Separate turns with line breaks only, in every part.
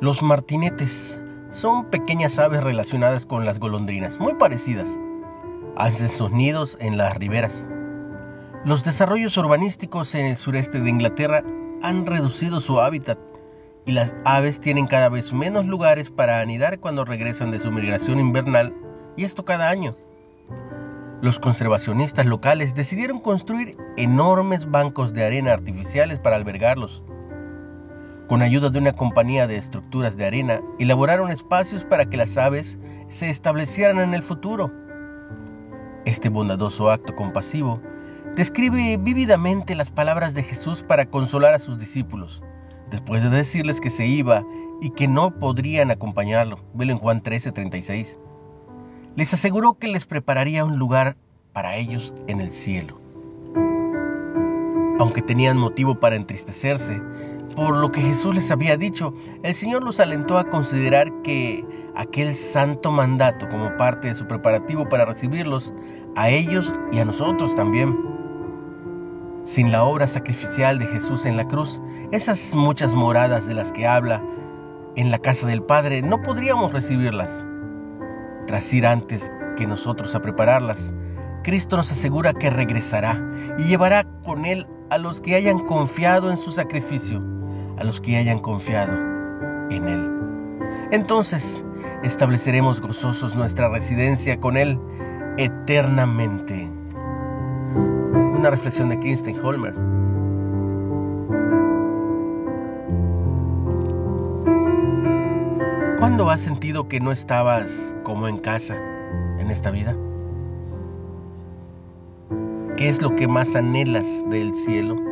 Los martinetes son pequeñas aves relacionadas con las golondrinas, muy parecidas. Hacen sus nidos en las riberas. Los desarrollos urbanísticos en el sureste de Inglaterra han reducido su hábitat y las aves tienen cada vez menos lugares para anidar cuando regresan de su migración invernal, y esto cada año. Los conservacionistas locales decidieron construir enormes bancos de arena artificiales para albergarlos. Con ayuda de una compañía de estructuras de arena, elaboraron espacios para que las aves se establecieran en el futuro. Este bondadoso acto compasivo describe vívidamente las palabras de Jesús para consolar a sus discípulos, después de decirles que se iba y que no podrían acompañarlo. Velo en Juan 13:36. Les aseguró que les prepararía un lugar para ellos en el cielo. Aunque tenían motivo para entristecerse, por lo que Jesús les había dicho, el Señor los alentó a considerar que aquel santo mandato como parte de su preparativo para recibirlos a ellos y a nosotros también. Sin la obra sacrificial de Jesús en la cruz, esas muchas moradas de las que habla en la casa del Padre no podríamos recibirlas. Tras ir antes que nosotros a prepararlas, Cristo nos asegura que regresará y llevará con Él a los que hayan confiado en su sacrificio a los que hayan confiado en Él. Entonces estableceremos gozosos nuestra residencia con Él eternamente. Una reflexión de Kristen Holmer. ¿Cuándo has sentido que no estabas como en casa en esta vida? ¿Qué es lo que más anhelas del cielo?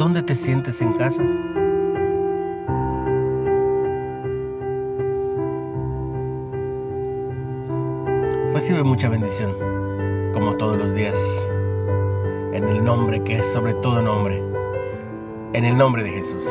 ¿Dónde te sientes en casa? Recibe mucha bendición, como todos los días, en el nombre que es sobre todo nombre, en el nombre de Jesús.